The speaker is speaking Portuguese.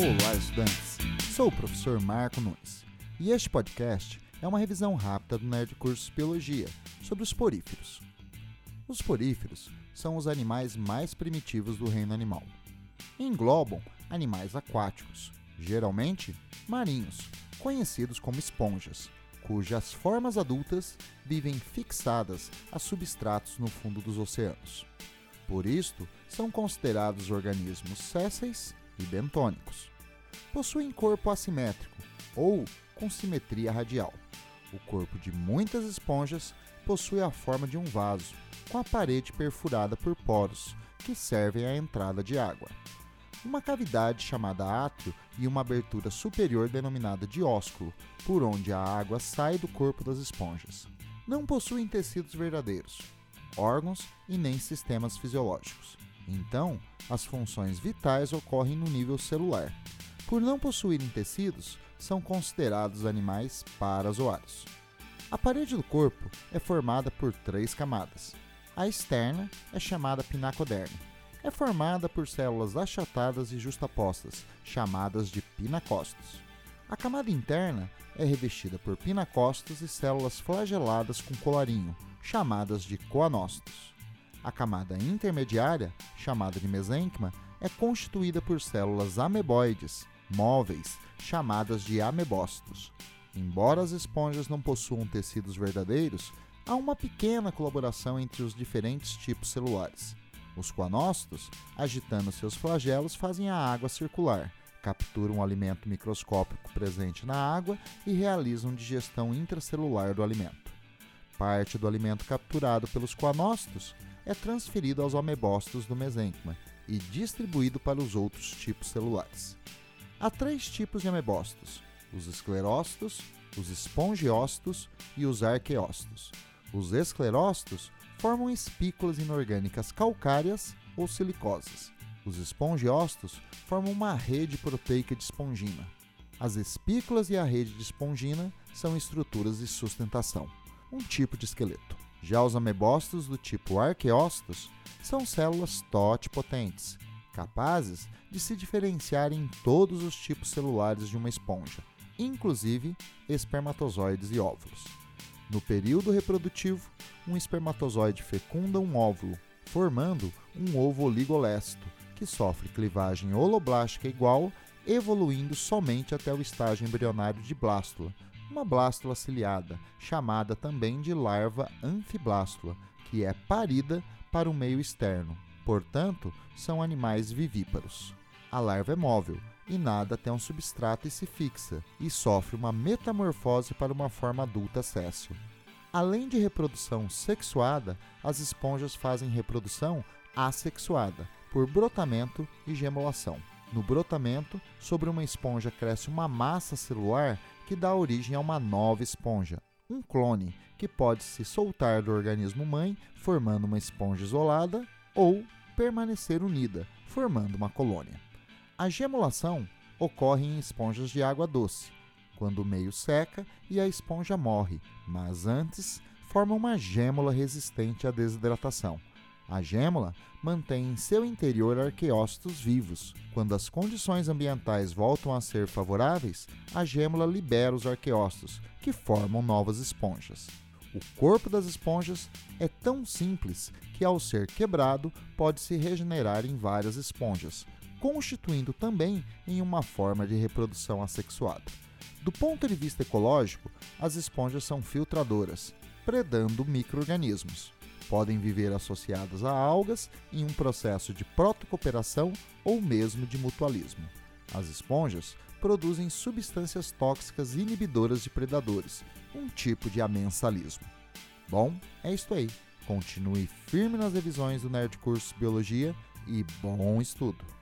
Olá, estudantes! Sou o professor Marco Nunes e este podcast é uma revisão rápida do Nerd Cursos Biologia sobre os poríferos. Os poríferos são os animais mais primitivos do reino animal. Englobam animais aquáticos, geralmente marinhos, conhecidos como esponjas, cujas formas adultas vivem fixadas a substratos no fundo dos oceanos. Por isto, são considerados organismos sésseis e bentônicos. Possuem corpo assimétrico ou com simetria radial. O corpo de muitas esponjas possui a forma de um vaso, com a parede perfurada por poros que servem à entrada de água. Uma cavidade chamada átrio e uma abertura superior denominada diósculo, por onde a água sai do corpo das esponjas. Não possuem tecidos verdadeiros, órgãos e nem sistemas fisiológicos. Então, as funções vitais ocorrem no nível celular. Por não possuírem tecidos, são considerados animais parazoários. A parede do corpo é formada por três camadas. A externa é chamada pinacoderme. É formada por células achatadas e justapostas, chamadas de pinacócitos. A camada interna é revestida por pinacócitos e células flageladas com colarinho, chamadas de coanócitos. A camada intermediária, chamada de mesênquima, é constituída por células ameboides, móveis, chamadas de amebócitos. Embora as esponjas não possuam tecidos verdadeiros, há uma pequena colaboração entre os diferentes tipos celulares. Os coanócitos, agitando seus flagelos, fazem a água circular, capturam o alimento microscópico presente na água e realizam digestão intracelular do alimento. Parte do alimento capturado pelos coanócitos é transferido aos amebócitos do mesênquima e distribuído para os outros tipos celulares. Há três tipos de amebócitos: os esclerócitos, os espongiócitos e os arqueócitos. Os esclerócitos formam espículas inorgânicas calcárias ou silicosas. Os espongiócitos formam uma rede proteica de espongina. As espículas e a rede de espongina são estruturas de sustentação, um tipo de esqueleto. Já os amebócitos do tipo arqueócitos são células totipotentes, capazes de se diferenciar em todos os tipos celulares de uma esponja, inclusive espermatozoides e óvulos. No período reprodutivo, um espermatozoide fecunda um óvulo, formando um ovo oligolesto, que sofre clivagem holoblástica igual, evoluindo somente até o estágio embrionário de blástula, uma blástula ciliada, chamada também de larva anfiblástula, que é parida para o meio externo. Portanto, são animais vivíparos. A larva é móvel e nada até um substrato e se fixa, e sofre uma metamorfose para uma forma adulta céssio. Além de reprodução sexuada, as esponjas fazem reprodução assexuada, por brotamento e gemulação. No brotamento, sobre uma esponja cresce uma massa celular que dá origem a uma nova esponja, um clone, que pode se soltar do organismo mãe, formando uma esponja isolada, ou permanecer unida, formando uma colônia. A gemulação ocorre em esponjas de água doce, quando o meio seca e a esponja morre, mas antes forma uma gêmula resistente à desidratação. A gêmula mantém em seu interior arqueócitos vivos. Quando as condições ambientais voltam a ser favoráveis, a gêmula libera os arqueócitos, que formam novas esponjas. O corpo das esponjas é tão simples que, ao ser quebrado, pode se regenerar em várias esponjas, constituindo também em uma forma de reprodução assexuada. Do ponto de vista ecológico, as esponjas são filtradoras, predando micro-organismos podem viver associadas a algas em um processo de protocooperação ou mesmo de mutualismo. As esponjas produzem substâncias tóxicas inibidoras de predadores, um tipo de amensalismo. Bom, é isto aí. Continue firme nas revisões do Nerd Curso Biologia e bom estudo!